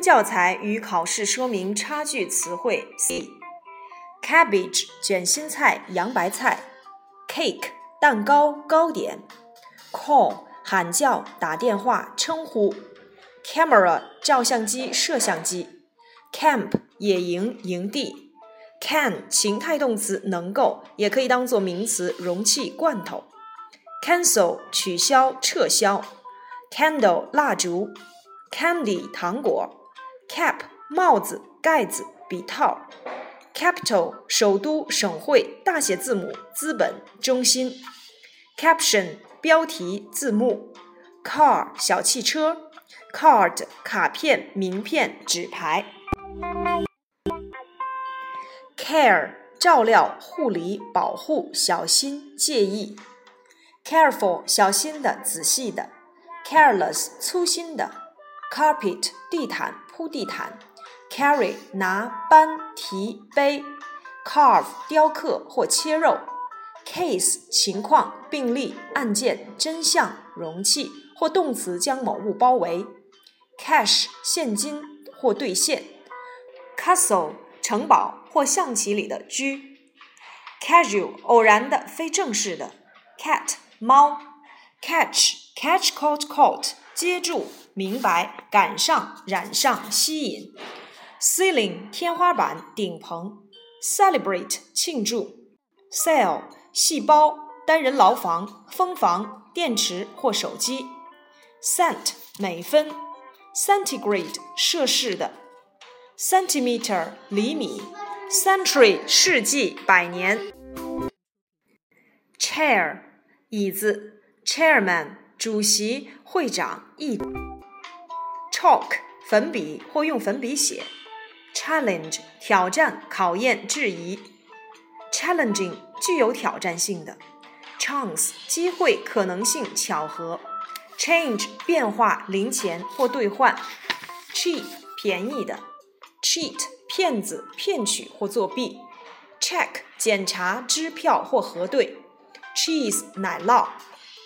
教材与考试说明差距词汇。C cabbage 卷心菜、洋白菜，cake 蛋糕、糕点，call 喊叫、打电话、称呼，camera 照相机、摄像机，camp 野营、营地，can 情态动词能够，也可以当做名词容器、罐头，cancel 取消、撤销，candle 蜡烛，candy 糖果。，cap 帽子、盖子、笔套。Capital 首都、省会、大写字母、资本、中心。Caption 标题、字幕。Car 小汽车。Card 卡片、名片、纸牌。Care 照料、护理、保护、小心、介意。Careful 小心的、仔细的。Careless 粗心的。Carpet 地毯、铺地毯。carry 拿、搬、提、背；carve 雕刻或切肉；case 情况、病例、案件、真相、容器或动词将某物包围；cash 现金或兑现；castle 城堡或象棋里的车；casual 偶然的、非正式的；cat 猫；catch catch caught caught 接住、明白、赶上、染上、吸引。Ceiling 天花板、顶棚；celebrate 庆祝；cell 细胞、单人牢房、蜂房、电池或手机；cent 美分；centigrade 摄氏的；centimeter 厘米；century 世纪、百年；chair 椅子；chairman 主席、会长、议 chalk 粉笔或用粉笔写。challenge 挑战、考验、质疑；challenging 具有挑战性的；chance 机会、可能性、巧合；change 变化、零钱或兑换；cheap 便宜的；cheat 骗子、骗取或作弊；check 检查支票或核对；cheese 奶酪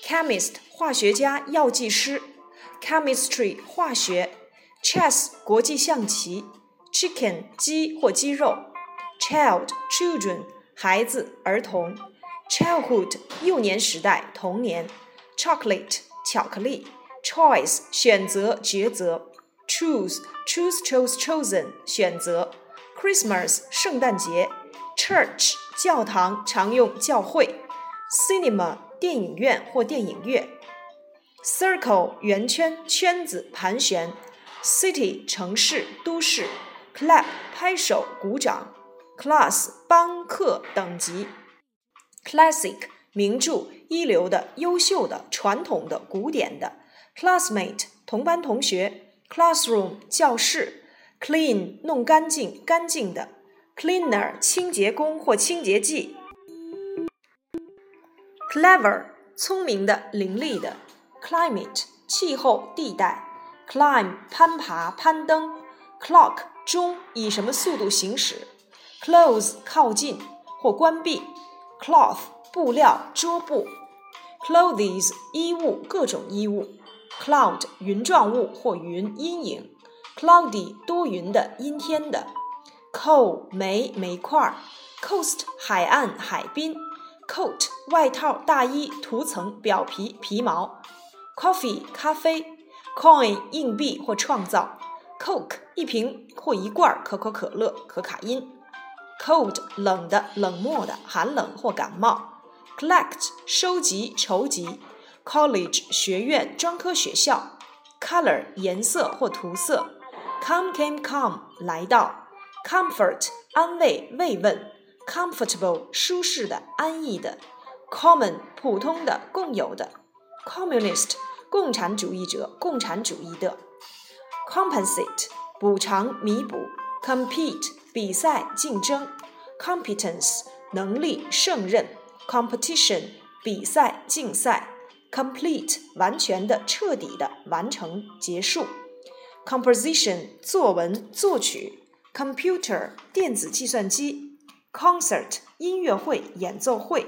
；chemist 化学家、药剂师；chemistry 化学；chess 国际象棋。chicken 鸡或鸡肉，child children 孩子儿童，childhood 幼年时代童年，chocolate 巧克力，choice 选择抉择，choose choose chose chosen 选择，Christmas 圣诞节，church 教堂常用教会，cinema 电影院或电影院，circle 圆圈圈子盘旋，city 城市都市。clap 拍手鼓掌，class 班课等级，classic 名著一流的优秀的传统的古典的，classmate 同班同学，classroom 教室，clean 弄干净干净的，cleaner 清洁工或清洁剂，clever 聪明的伶俐的 ，climate 气候地带，climb 攀爬攀登，clock 钟以什么速度行驶？Close 靠近或关闭。Cloth 布料、桌布。Clothes 衣物、各种衣物。Cloud 云状物或云、阴影。Cloudy 多云的、阴天的。Coal 煤、煤块。Coast 海岸、海滨。Coat 外套、大衣、涂层、表皮、皮毛。 Coffee 咖啡。Coin 硬币或创造。Coke 一瓶或一罐可口可乐、可卡因。Cold 冷的、冷漠的、寒冷或感冒。Collect 收集、筹集。College 学院、专科学校。Color 颜色或涂色。Come came come 来到。Comfort 安慰、慰问。Comfortable 舒适的、安逸的。Common 普通的、共有的。Communist 共产主义者、共产主义的。compensate 补偿、弥补；compete 比赛、竞争；competence 能力、胜任；competition 比赛、竞赛；complete 完全的、彻底的、完成、结束；composition 作文、作曲；computer 电子计算机；concert 音乐会、演奏会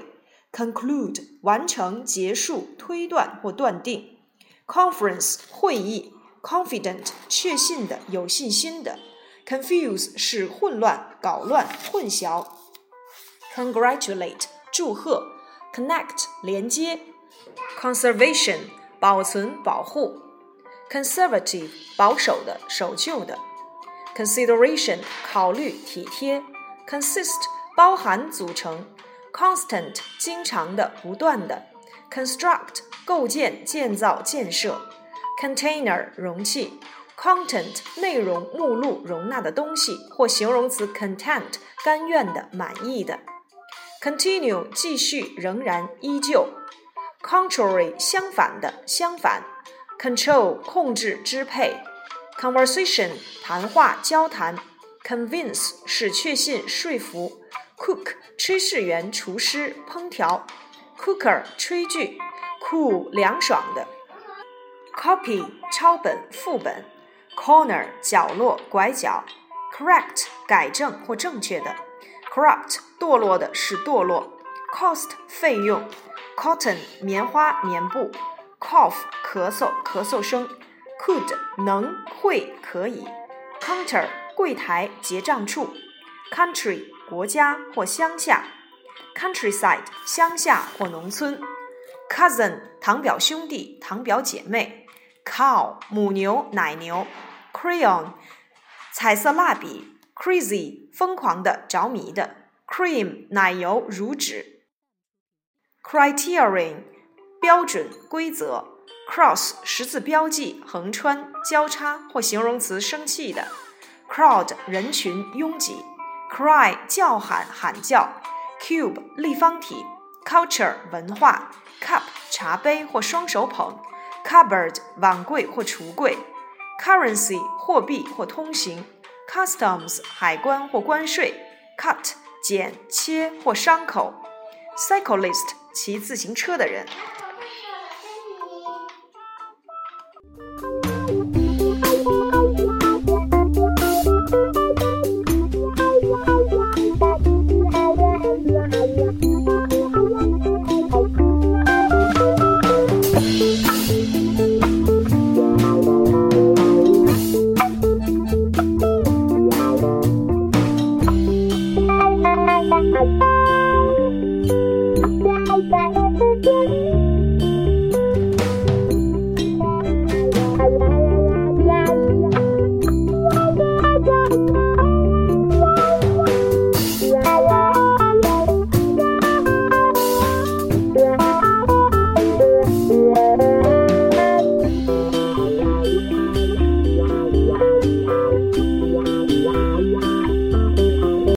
；conclude 完成、结束、推断或断定；conference 会议。 confident 确信的、有信心的；confuse 是混乱、搞乱、混淆；congratulate 祝贺；connect 连接；conservation 保存、保护；conservative 保守的、守旧的；consideration 考虑、体贴；consist 包含、组成 ；constant 经常的、不断的；construct 构建、建造、建设。container 容器，content 内容、目录、容纳的东西，或形容词 content 甘愿的、满意的。continue 继续、仍然、依旧。contrary 相反的、相反。control 控制、支配。conversation 谈话、交谈。convince 使确信、说服。Cook 炊事员、厨师、烹调。cooker 炊具。cool 凉爽的。copy 抄本、副本；corner 角落、拐角；correct 改正或正确的；corrupt 堕落的，是堕落；cost 费用；cotton 棉花、棉布；cough 咳嗽、咳嗽声；could 能、会、可以；counter 柜台、结账处；country 国家或乡下；countryside 乡下或农村；cousin 堂表兄弟、堂表姐妹。cow 母牛奶牛，crayon 彩色蜡笔，crazy 疯狂的着迷的，cream 奶油乳脂，criterion 标准规则，cross 十字标记横穿交叉或形容词生气的，crowd 人群拥挤，cry 叫喊喊叫，cube 立方体，culture 文化，cup 茶杯或双手捧。cupboard 碗柜或橱柜，currency 货币或通行，customs 海关或关税，cut 剪切或伤口，cyclist 骑自行车的人。Bye.